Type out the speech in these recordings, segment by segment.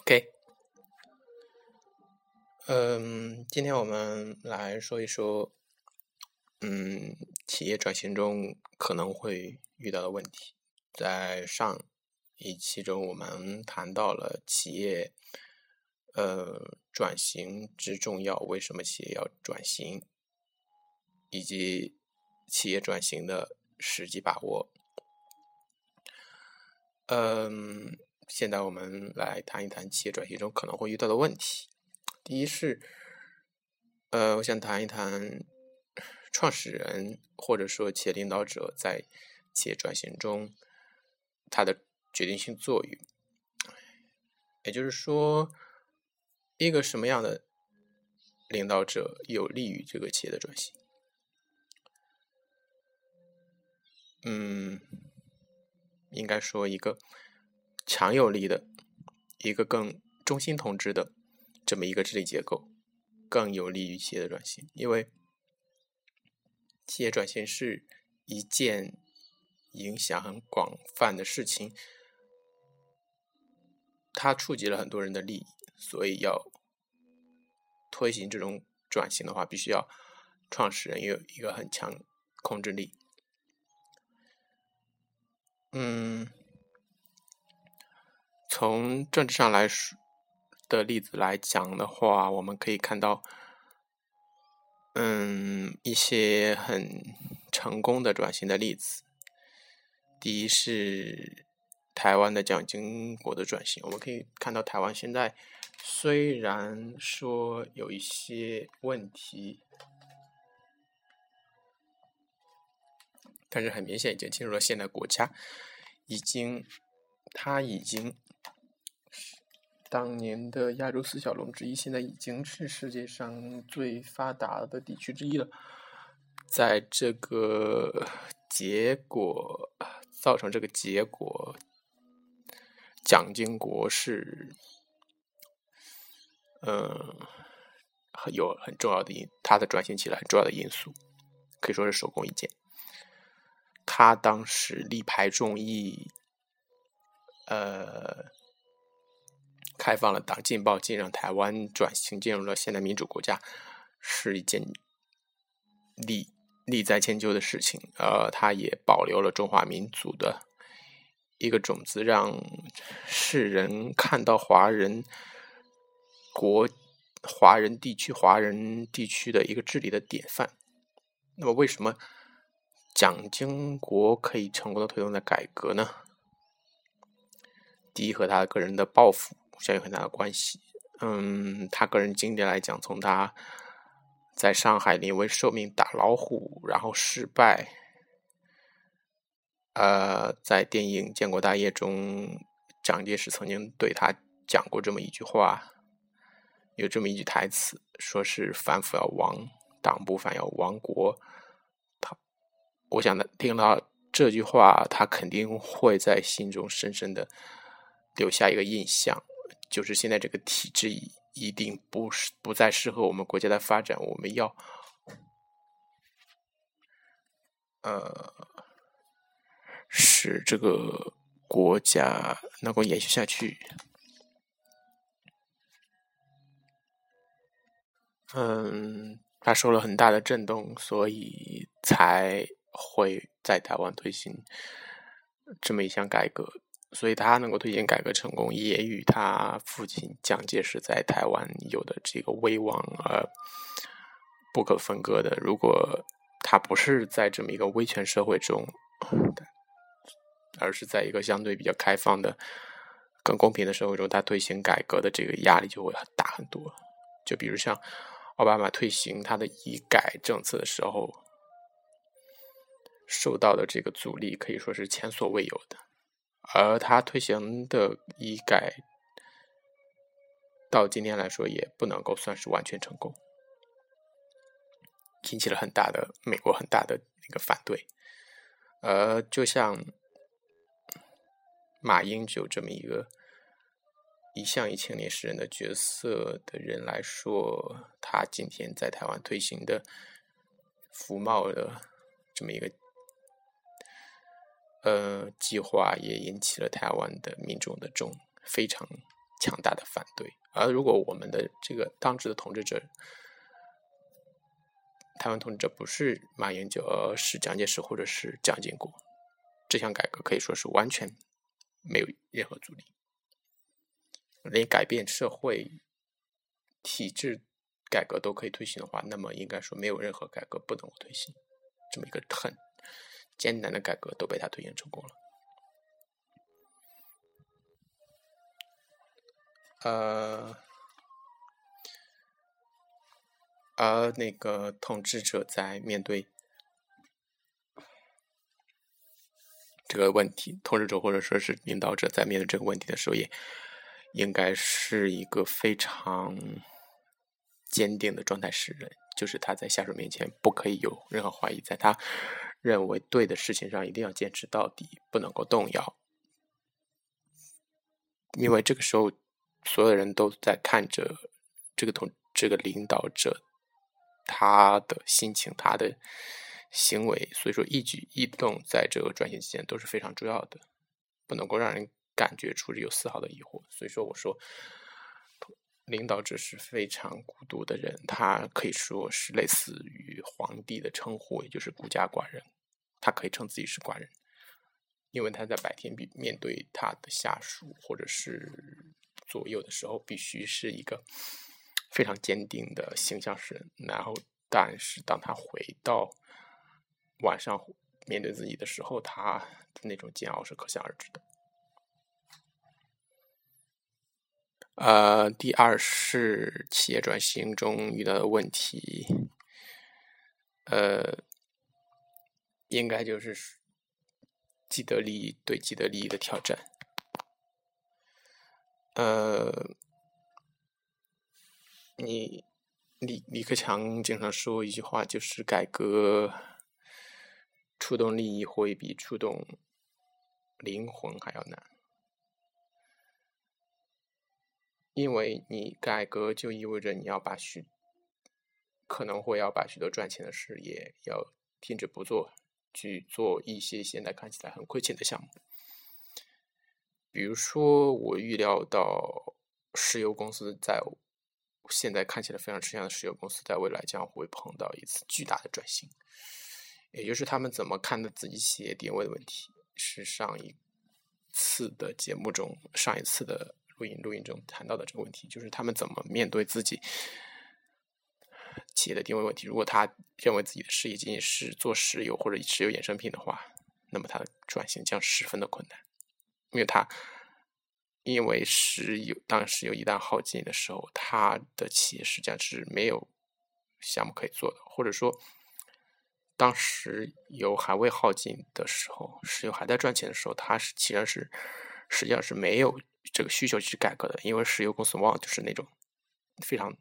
OK，嗯，今天我们来说一说，嗯，企业转型中可能会遇到的问题。在上一期中，我们谈到了企业，呃，转型之重要，为什么企业要转型，以及企业转型的实际把握。嗯。现在我们来谈一谈企业转型中可能会遇到的问题。第一是，呃，我想谈一谈创始人或者说企业领导者在企业转型中他的决定性作用。也就是说，一个什么样的领导者有利于这个企业的转型？嗯，应该说一个。强有力的一个更中心统治的这么一个治理结构，更有利于企业的转型。因为企业转型是一件影响很广泛的事情，它触及了很多人的利益，所以要推行这种转型的话，必须要创始人有一个很强控制力。嗯。从政治上来说的例子来讲的话，我们可以看到，嗯，一些很成功的转型的例子。第一是台湾的蒋经国的转型，我们可以看到台湾现在虽然说有一些问题，但是很明显已经进入了现代国家，已经，他已经。当年的亚洲四小龙之一，现在已经是世界上最发达的地区之一了。在这个结果造成这个结果，蒋经国是，嗯，有很重要的因，他的转型起来很重要的因素，可以说是手工一件。他当时力排众议，呃。开放了党禁报禁，让台湾转型进入了现代民主国家，是一件利利在千秋的事情。呃，他也保留了中华民族的一个种子，让世人看到华人国、华人地区、华人地区的一个治理的典范。那么，为什么蒋经国可以成功的推动了改革呢？第一，和他个人的抱负。相有很大的关系。嗯，他个人经历来讲，从他在上海临危受命打老虎，然后失败，呃，在电影《建国大业》中，蒋介石曾经对他讲过这么一句话，有这么一句台词，说是“反腐要亡，党不反要亡国”。他，我想他，听到这句话，他肯定会在心中深深的留下一个印象。就是现在这个体制一定不是不再适合我们国家的发展，我们要呃使这个国家能够延续下去。嗯，他受了很大的震动，所以才会在台湾推行这么一项改革。所以他能够推行改革成功，也与他父亲蒋介石在台湾有的这个威望而不可分割的。如果他不是在这么一个威权社会中，而是在一个相对比较开放的、更公平的社会中，他推行改革的这个压力就会很大很多。就比如像奥巴马推行他的医改政策的时候，受到的这个阻力可以说是前所未有的。而他推行的医改，到今天来说也不能够算是完全成功，引起了很大的美国很大的一个反对。而，就像马英九这么一个一向以青年诗人的角色的人来说，他今天在台湾推行的服贸的这么一个。呃，计划也引起了台湾的民众的这种非常强大的反对。而如果我们的这个当值的统治者，台湾统治者不是马英九，而是蒋介石或者是蒋经国，这项改革可以说是完全没有任何阻力，连改变社会体制改革都可以推行的话，那么应该说没有任何改革不能够推行。这么一个很艰难的改革都被他推行成功了。呃，而那个统治者在面对这个问题，统治者或者说是领导者在面对这个问题的时候，也应该是一个非常坚定的状态使人，就是他在下属面前不可以有任何怀疑，在他认为对的事情上一定要坚持到底，不能够动摇，因为这个时候。所有人都在看着这个同这个领导者他的心情，他的行为，所以说一举一动在这个转型期间都是非常重要的，不能够让人感觉出有丝毫的疑惑。所以说，我说领导者是非常孤独的人，他可以说是类似于皇帝的称呼，也就是孤家寡人。他可以称自己是寡人，因为他在白天面面对他的下属或者是。左右的时候，必须是一个非常坚定的形象式人。然后，但是当他回到晚上面对自己的时候，他的那种煎熬是可想而知的。呃，第二是企业转型中遇到的问题，呃，应该就是既得利益对既得利益的挑战。呃，你李李克强经常说一句话，就是改革触动利益会比触动灵魂还要难，因为你改革就意味着你要把许可能会要把许多赚钱的事业要停止不做，去做一些现在看起来很亏钱的项目。比如说，我预料到石油公司在现在看起来非常吃香的石油公司，在未来将会碰到一次巨大的转型，也就是他们怎么看待自己企业定位的问题。是上一次的节目中，上一次的录音录音中谈到的这个问题，就是他们怎么面对自己企业的定位问题。如果他认为自己的事业仅仅是做石油或者石油衍生品的话，那么他的转型将十分的困难。因为他，因为石油当石油一旦耗尽的时候，他的企业实际上是没有项目可以做的，或者说，当石油还未耗尽的时候，石油还在赚钱的时候，他是其实是实际上是没有这个需求去改革的，因为石油公司往往就是那种非常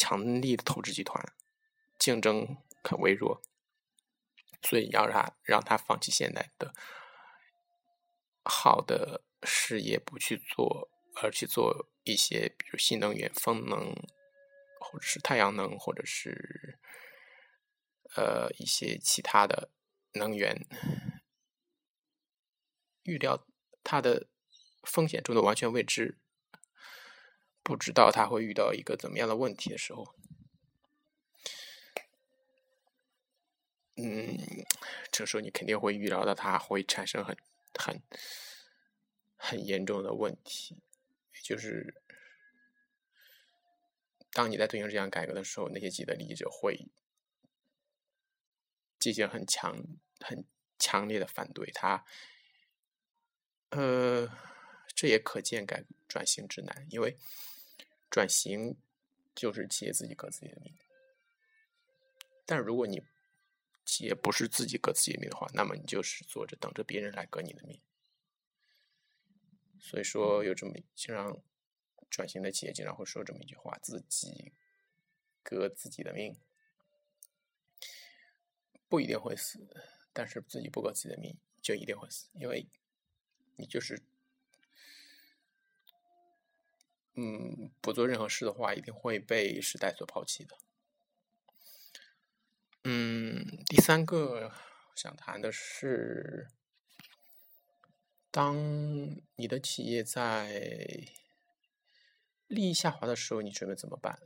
强力的投资集团，竞争很微弱，所以要让他让他放弃现在的。好的事业不去做，而去做一些比如新能源、风能，或者是太阳能，或者是呃一些其他的能源，预料它的风险中的完全未知，不知道他会遇到一个怎么样的问题的时候，嗯，这时候你肯定会预料到他会产生很。很很严重的问题，就是当你在推行这项改革的时候，那些既得利益者会进行很强、很强烈的反对。他，呃，这也可见改转型之难，因为转型就是企业自己革自己的命。但如果你企业不是自己革自己的命的话，那么你就是坐着等着别人来革你的命。所以说，有这么经常转型的企业经常会说这么一句话：自己革自己的命，不一定会死，但是自己不革自己的命就一定会死，因为你就是嗯不做任何事的话，一定会被时代所抛弃的。嗯，第三个想谈的是当你的企业在利益下滑的时候，你准备怎么办？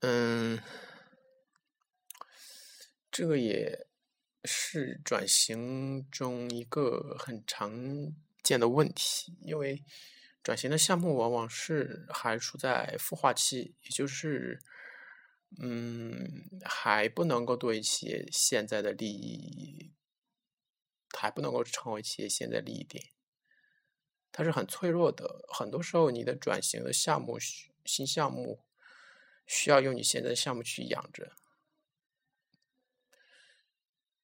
嗯，这个也是转型中一个很常见的问题，因为转型的项目往往是还处在孵化期，也就是，嗯，还不能够对企业现在的利益，还不能够成为企业现在利益点，它是很脆弱的。很多时候，你的转型的项目、新项目。需要用你现在的项目去养着，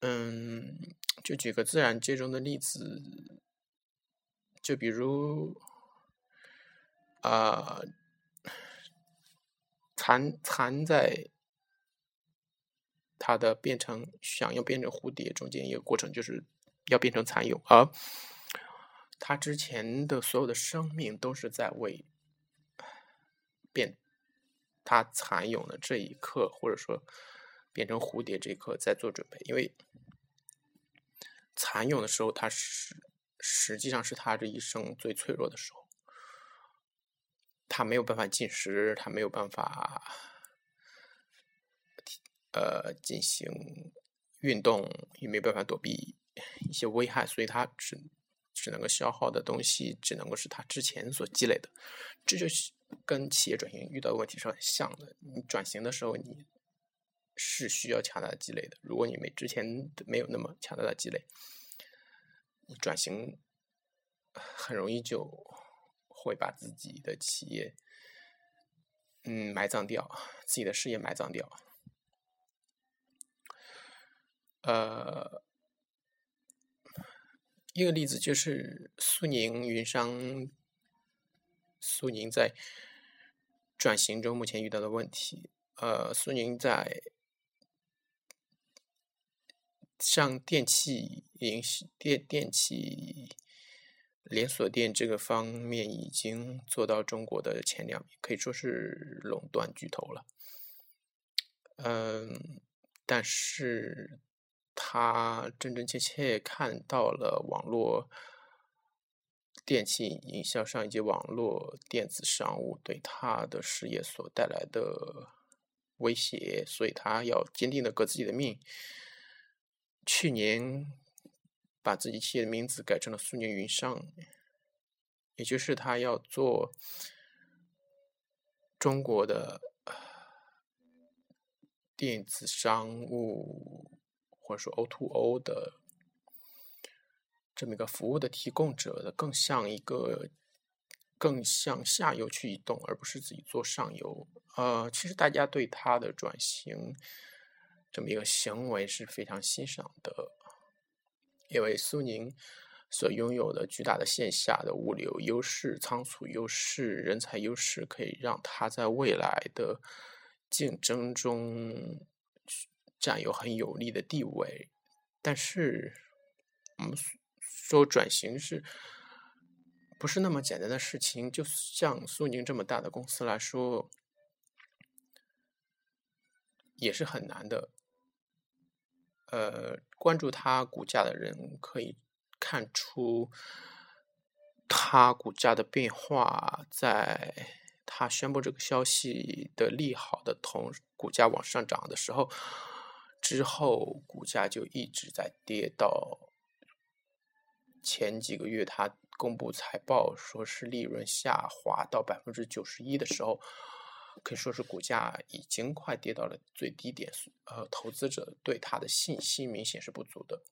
嗯，就举个自然界中的例子，就比如，啊，蚕蚕在它的变成想要变成蝴蝶中间一个过程，就是要变成蚕蛹，而它之前的所有的生命都是在为变。它蚕蛹的这一刻，或者说变成蝴蝶这一刻，在做准备。因为蚕蛹的时候，它是实际上是它这一生最脆弱的时候，它没有办法进食，它没有办法呃进行运动，也没有办法躲避一些危害，所以它只只能够消耗的东西，只能够是它之前所积累的，这就是。跟企业转型遇到的问题是很像的。你转型的时候，你是需要强大的积累的。如果你没之前没有那么强大的积累，你转型很容易就会把自己的企业嗯埋葬掉，自己的事业埋葬掉。呃，一个例子就是苏宁云商。苏宁在转型中目前遇到的问题，呃，苏宁在上电器营电电器连锁店这个方面已经做到中国的前两名，可以说是垄断巨头了。嗯，但是他真真切切看到了网络。电器营销商以及网络电子商务对他的事业所带来的威胁，所以他要坚定的革自己的命。去年把自己企业的名字改成了苏宁云商，也就是他要做中国的电子商务，或者说 O to O 的。这么一个服务的提供者的，更像一个，更向下游去移动，而不是自己做上游。呃，其实大家对他的转型这么一个行为是非常欣赏的，因为苏宁所拥有的巨大的线下的物流优势、仓储优势、人才优势，可以让他在未来的竞争中占有很有利的地位。但是，我们。说转型是不是那么简单的事情？就像苏宁这么大的公司来说，也是很难的。呃，关注它股价的人可以看出，它股价的变化，在它宣布这个消息的利好的同股价往上涨的时候，之后股价就一直在跌到。前几个月，他公布财报，说是利润下滑到百分之九十一的时候，可以说是股价已经快跌到了最低点。呃，投资者对它的信心明显是不足的。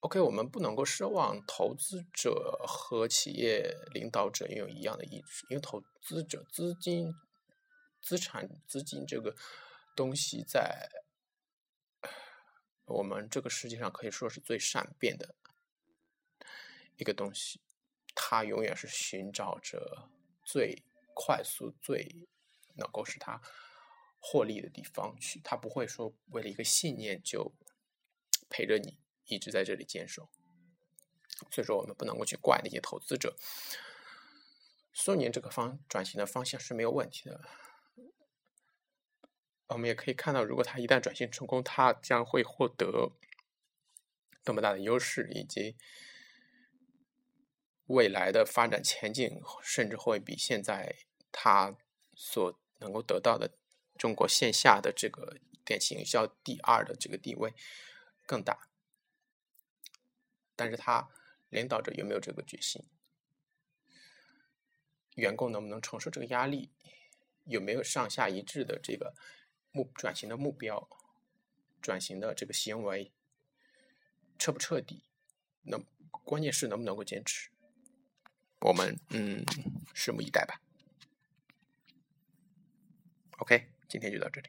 OK，我们不能够奢望投资者和企业领导者拥有一样的意志，因为投资者资金、资产、资金这个东西在。我们这个世界上可以说是最善变的一个东西，它永远是寻找着最快速、最能够使他获利的地方去。他不会说为了一个信念就陪着你一直在这里坚守。所以说，我们不能够去怪那些投资者。苏宁这个方转型的方向是没有问题的。我们也可以看到，如果他一旦转型成功，他将会获得多么大的优势，以及未来的发展前景，甚至会比现在他所能够得到的中国线下的这个电信营销第二的这个地位更大。但是他领导者有没有这个决心？员工能不能承受这个压力？有没有上下一致的这个目转型的目标？转型的这个行为彻不彻底？那关键是能不能够坚持？我们嗯，拭目以待吧。OK，今天就到这里。